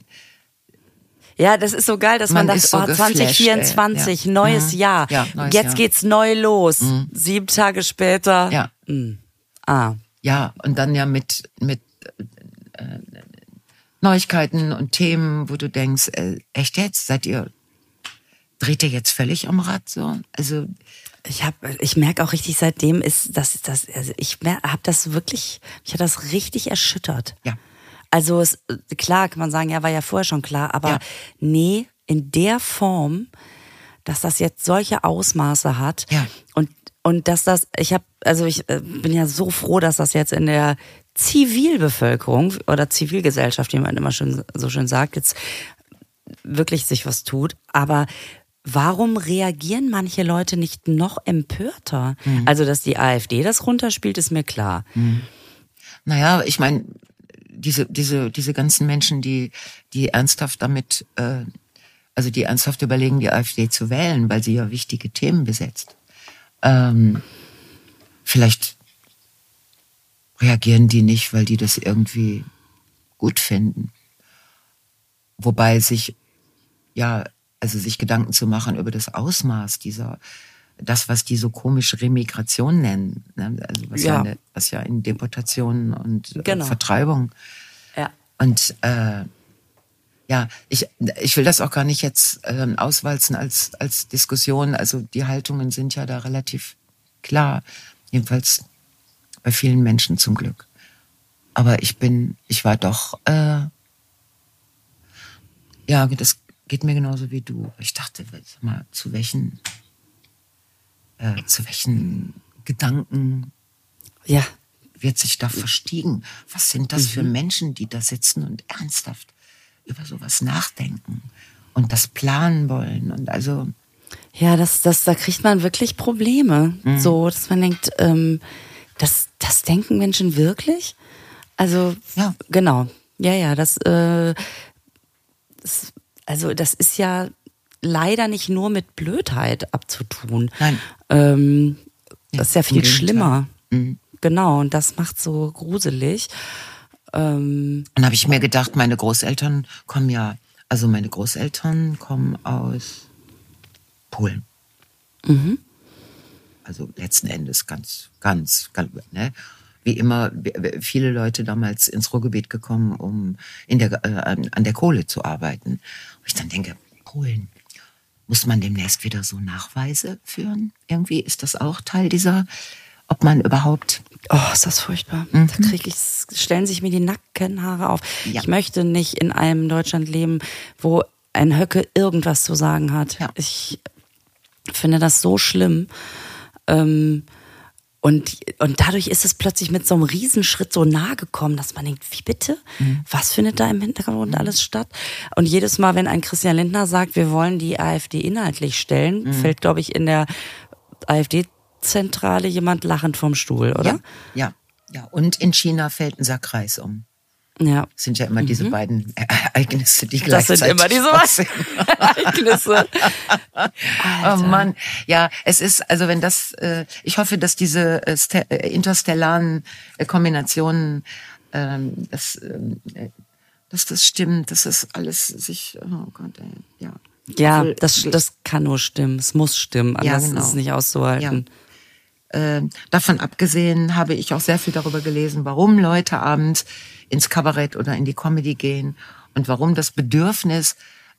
ja, das ist so geil, dass man, man das, so oh, 2024, ja. neues mhm. Jahr. Ja, neues Jetzt Jahr. geht's neu los. Mhm. Sieben Tage später. Ja. Mhm. Ah. Ja, und dann ja mit, mit äh, Neuigkeiten und Themen, wo du denkst, äh, echt jetzt? Seid ihr, dreht ihr jetzt völlig am Rad so? Also, ich habe, ich merke auch richtig, seitdem ist das, das, also ich habe das wirklich, mich hat das richtig erschüttert. Ja. Also es, klar kann man sagen, ja, war ja vorher schon klar, aber ja. nee, in der Form, dass das jetzt solche Ausmaße hat ja. und und dass das, ich habe, also ich äh, bin ja so froh, dass das jetzt in der Zivilbevölkerung oder Zivilgesellschaft, wie man immer schön, so schön sagt, jetzt wirklich sich was tut. Aber Warum reagieren manche Leute nicht noch empörter? Mhm. Also, dass die AfD das runterspielt, ist mir klar. Mhm. Naja, ich meine, diese, diese, diese ganzen Menschen, die, die ernsthaft damit, äh, also die ernsthaft überlegen, die AfD zu wählen, weil sie ja wichtige Themen besetzt. Ähm, vielleicht reagieren die nicht, weil die das irgendwie gut finden. Wobei sich ja also sich Gedanken zu machen über das Ausmaß dieser, das, was die so komisch Remigration nennen, ne? also was ja. ja was ja in Deportation und äh, genau. Vertreibung. Ja. Und äh, ja, ich, ich will das auch gar nicht jetzt äh, auswalzen als, als Diskussion. Also die Haltungen sind ja da relativ klar. Jedenfalls bei vielen Menschen zum Glück. Aber ich bin, ich war doch, äh, ja, das Geht mir genauso wie du. Ich dachte, sag mal, zu welchen, äh, zu welchen Gedanken ja. wird sich da verstiegen? Was sind das mhm. für Menschen, die da sitzen und ernsthaft über sowas nachdenken und das planen wollen? Und also. Ja, das, das, da kriegt man wirklich Probleme. Mhm. So, dass man denkt, ähm, das, das denken Menschen wirklich? Also, ja. genau. Ja, ja, das, äh, das also das ist ja leider nicht nur mit Blödheit abzutun. Nein. Ähm, das ist ja viel schlimmer. Mhm. Genau, und das macht so gruselig. Ähm, Dann habe ich mir gedacht, meine Großeltern kommen ja, also meine Großeltern kommen aus Polen. Mhm. Also letzten Endes ganz, ganz, ganz, ne? wie immer viele Leute damals ins Ruhrgebiet gekommen, um in der, äh, an der Kohle zu arbeiten. Und ich dann denke, Polen, muss man demnächst wieder so Nachweise führen? Irgendwie ist das auch Teil dieser, ob man überhaupt. Oh, ist das furchtbar. Mhm. Da krieg ich, stellen sich mir die Nackenhaare auf. Ja. Ich möchte nicht in einem Deutschland leben, wo ein Höcke irgendwas zu sagen hat. Ja. Ich finde das so schlimm. Ähm, und, und dadurch ist es plötzlich mit so einem Riesenschritt so nahe gekommen, dass man denkt, wie bitte? Mhm. Was findet da im Hintergrund mhm. alles statt? Und jedes Mal, wenn ein Christian Lindner sagt, wir wollen die AfD inhaltlich stellen, mhm. fällt, glaube ich, in der AfD-Zentrale jemand lachend vom Stuhl, oder? Ja, ja. ja. Und in China fällt ein Sack Reis um. Ja. Das sind ja immer mhm. diese beiden Ereignisse, die gleichzeitig Das sind immer diese beiden Ereignisse. oh Mann, ja, es ist, also wenn das, äh, ich hoffe, dass diese äh, äh interstellaren äh, Kombinationen, ähm, dass, ähm, äh, dass das stimmt, dass das alles sich, oh Gott, ey, ja. Ja, das, das kann nur stimmen, es muss stimmen, anders ja, genau. ist es nicht auszuhalten. Ja. Äh, davon abgesehen habe ich auch sehr viel darüber gelesen, warum Leute abends ins Kabarett oder in die Comedy gehen und warum das Bedürfnis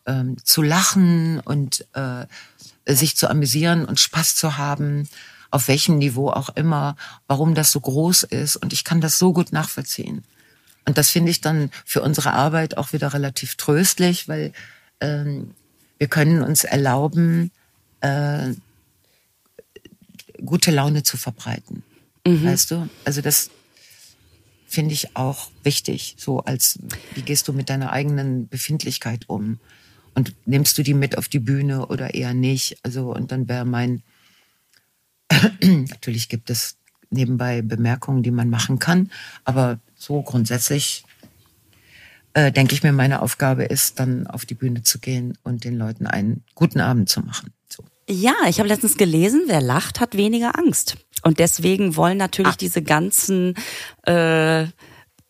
ähm, zu lachen und äh, sich zu amüsieren und Spaß zu haben, auf welchem Niveau auch immer, warum das so groß ist. Und ich kann das so gut nachvollziehen. Und das finde ich dann für unsere Arbeit auch wieder relativ tröstlich, weil ähm, wir können uns erlauben, äh, gute Laune zu verbreiten. Mhm. Weißt du? Also das finde ich auch wichtig. So als, wie gehst du mit deiner eigenen Befindlichkeit um? Und nimmst du die mit auf die Bühne oder eher nicht? Also, und dann wäre mein, natürlich gibt es nebenbei Bemerkungen, die man machen kann, aber so grundsätzlich äh, denke ich mir, meine Aufgabe ist, dann auf die Bühne zu gehen und den Leuten einen guten Abend zu machen. Ja, ich habe letztens gelesen, wer lacht, hat weniger Angst. Und deswegen wollen natürlich ah. diese ganzen äh,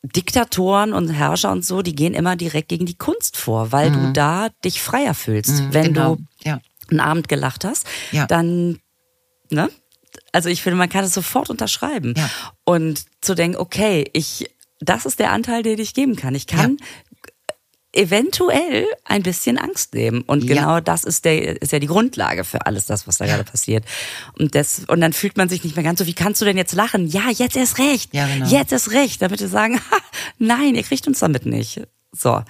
Diktatoren und Herrscher und so, die gehen immer direkt gegen die Kunst vor, weil mhm. du da dich freier fühlst. Mhm, Wenn genau. du ja. einen Abend gelacht hast, ja. dann, ne? Also ich finde, man kann es sofort unterschreiben. Ja. Und zu denken, okay, ich, das ist der Anteil, den ich geben kann. Ich kann eventuell ein bisschen Angst nehmen. Und genau ja. das ist der, ist ja die Grundlage für alles das, was da gerade passiert. Und das, und dann fühlt man sich nicht mehr ganz so, wie kannst du denn jetzt lachen? Ja, jetzt erst recht. Ja, genau. Jetzt erst recht. Damit wir sagen, ha, nein, ihr kriegt uns damit nicht. So.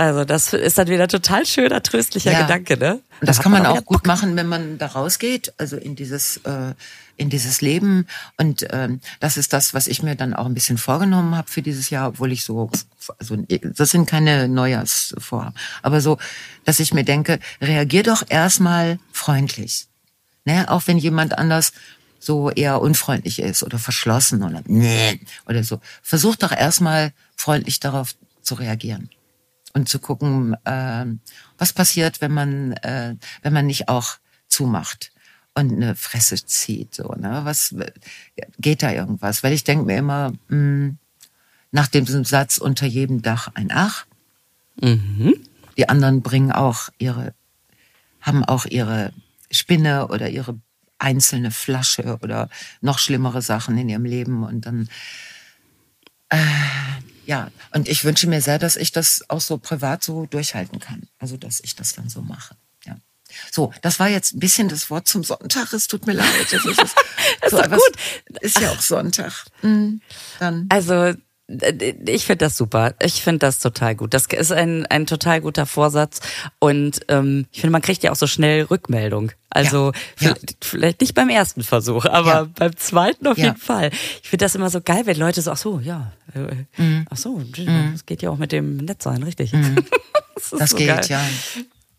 Also das ist dann wieder total schöner, tröstlicher ja. Gedanke, ne? Und das da kann man auch gut machen, wenn man da rausgeht, also in dieses äh, in dieses Leben. Und ähm, das ist das, was ich mir dann auch ein bisschen vorgenommen habe für dieses Jahr, obwohl ich so, also das sind keine Neujahrsvor, aber so, dass ich mir denke, reagier doch erstmal freundlich. Ne? Auch wenn jemand anders so eher unfreundlich ist oder verschlossen oder nee, oder so. Versuch doch erstmal freundlich darauf zu reagieren und zu gucken, äh, was passiert, wenn man, äh, wenn man nicht auch zumacht und eine Fresse zieht. So, ne? Was geht da irgendwas? Weil ich denke mir immer, mh, hm, nach dem Satz unter jedem Dach ein Ach. Mhm. Die anderen bringen auch ihre, haben auch ihre Spinne oder ihre einzelne Flasche oder noch schlimmere Sachen in ihrem Leben und dann äh, ja, und ich wünsche mir sehr, dass ich das auch so privat so durchhalten kann. Also, dass ich das dann so mache. Ja. So, das war jetzt ein bisschen das Wort zum Sonntag. Es tut mir leid. Das ist, das so, ist gut. Ist ja auch Sonntag. Mhm, dann. Also, ich finde das super. Ich finde das total gut. Das ist ein, ein total guter Vorsatz. Und ähm, ich finde, man kriegt ja auch so schnell Rückmeldung. Also ja, ja. vielleicht nicht beim ersten Versuch, aber ja. beim zweiten auf jeden Fall. Ich finde das immer so geil, wenn Leute so, ach so, ja, äh, mhm. ach so, mhm. das geht ja auch mit dem Netzsein, richtig. Mhm. das, das so geht, geil. ja.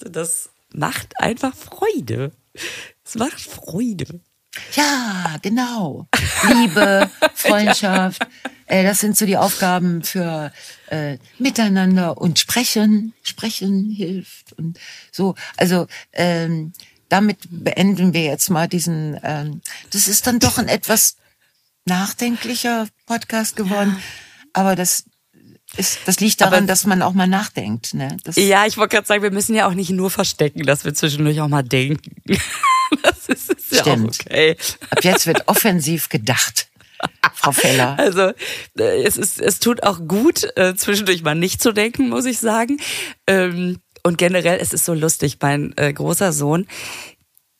Das macht einfach Freude. Es macht Freude. Ja, genau. Liebe, Freundschaft. Äh, das sind so die Aufgaben für äh, Miteinander und Sprechen. Sprechen hilft und so. Also ähm, damit beenden wir jetzt mal diesen. Ähm, das ist dann doch ein etwas nachdenklicher Podcast geworden, ja. aber das ist, das liegt daran, aber, dass man auch mal nachdenkt. Ne? Das ja, ich wollte gerade sagen, wir müssen ja auch nicht nur verstecken, dass wir zwischendurch auch mal denken. das ist, ist ja Stimmt. okay. Ab jetzt wird offensiv gedacht. Frau Feller. Also äh, es ist, es tut auch gut, äh, zwischendurch mal nicht zu denken, muss ich sagen. Ähm, und generell, es ist so lustig. Mein äh, großer Sohn,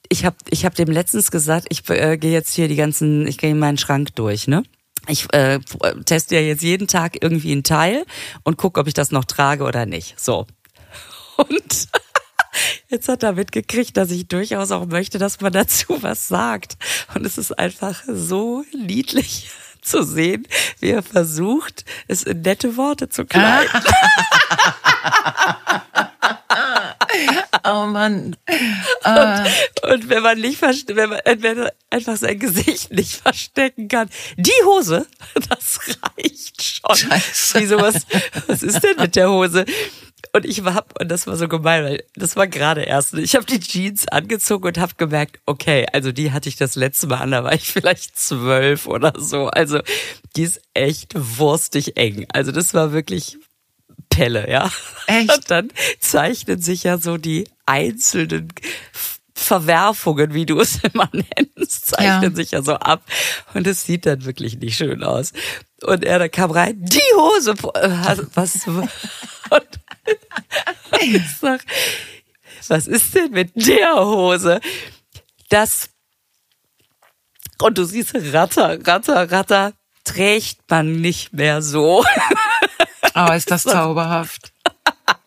ich habe ich hab dem letztens gesagt, ich äh, gehe jetzt hier die ganzen, ich gehe meinen Schrank durch, ne? Ich äh, teste ja jetzt jeden Tag irgendwie ein Teil und gucke, ob ich das noch trage oder nicht. So. Und Jetzt hat er mitgekriegt, dass ich durchaus auch möchte, dass man dazu was sagt. Und es ist einfach so niedlich zu sehen, wie er versucht, es in nette Worte zu kleiden. oh Mann. Und, und, wenn man nicht wenn man, wenn man einfach sein Gesicht nicht verstecken kann, die Hose, das reicht schon. Scheiße. Wie sowas, was ist denn mit der Hose? Und ich war, und das war so gemein, weil das war gerade erst. Ich habe die Jeans angezogen und habe gemerkt, okay, also die hatte ich das letzte Mal an, da war ich vielleicht zwölf oder so. Also die ist echt wurstig eng. Also das war wirklich Pelle, ja. Echt? Und dann zeichnen sich ja so die einzelnen Verwerfungen, wie du es immer nennst, zeichnen Ja. sich ja so ab. Und es sieht dann wirklich nicht schön aus. Und er da kam rein, die Hose, äh, was, und ich sag, was ist denn mit der Hose? Das, und du siehst, Ratter, Ratter, Ratter, trägt man nicht mehr so. Oh, ist das zauberhaft.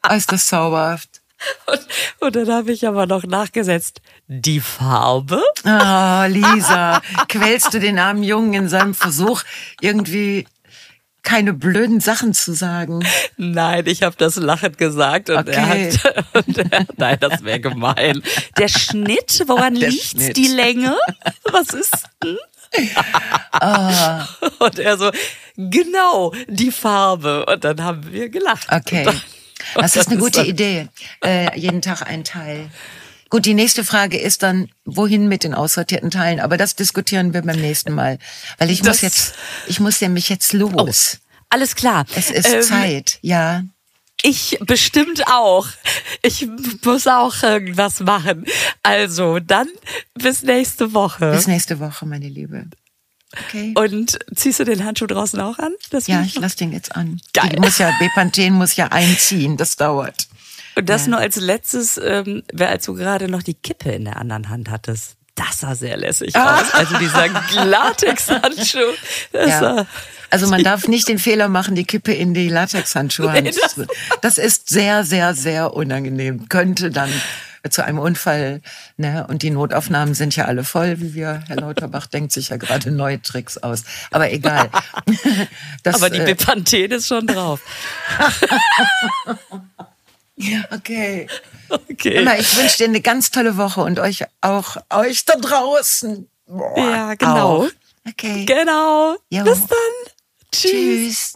Oh, ist das zauberhaft. Und, und dann habe ich aber noch nachgesetzt, die Farbe? Oh, Lisa, quälst du den armen Jungen in seinem Versuch, irgendwie keine blöden Sachen zu sagen? Nein, ich habe das lachend gesagt und er Okay. hat und er, nein, das wäre gemein. Der Schnitt, woran Der liegt Schnitt. die Länge? Was ist denn? Ah. Und er so, genau, die Farbe. Und dann haben wir gelacht. Okay. Dann- Das ist eine gute Idee. Äh, jeden Tag ein Teil. Gut, die nächste Frage ist dann, wohin mit den aussortierten Teilen? Aber das diskutieren wir beim nächsten Mal. Weil ich muss Das- jetzt, ich muss nämlich jetzt los. Alles klar. Es ist Ähm, Zeit, ja. Ich bestimmt auch. Ich muss auch irgendwas machen. Also, dann bis nächste Woche. Bis nächste Woche, meine Liebe. Okay. Und ziehst du den Handschuh draußen auch an? Das Ja, ich lass den jetzt an. Geil. Die muss ja, Bepanthen muss ja einziehen, das dauert. Und das nur als letztes, ähm, wer- als du gerade noch die Kippe in der anderen Hand hattest. Das sah sehr lässig aus. Also dieser Latex-Handschuh. Ja. Also man darf nicht den Fehler machen, die Kippe in die Latexhandschuhe Nee, das, das ist sehr, sehr, sehr unangenehm. Könnte dann zu einem Unfall, ne? Und die Notaufnahmen sind ja alle voll, wie wir, Herr Lauterbach denkt sich ja gerade neue Tricks aus. Aber egal. Das, aber die äh, Bepanthen ist schon drauf. Okay. Okay. Emma, ich wünsche dir eine ganz tolle Woche und euch auch, euch da draußen. Boah, Ja, genau. Auch. Okay. Genau. Jo. Bis dann. Tschüss. Tschüss.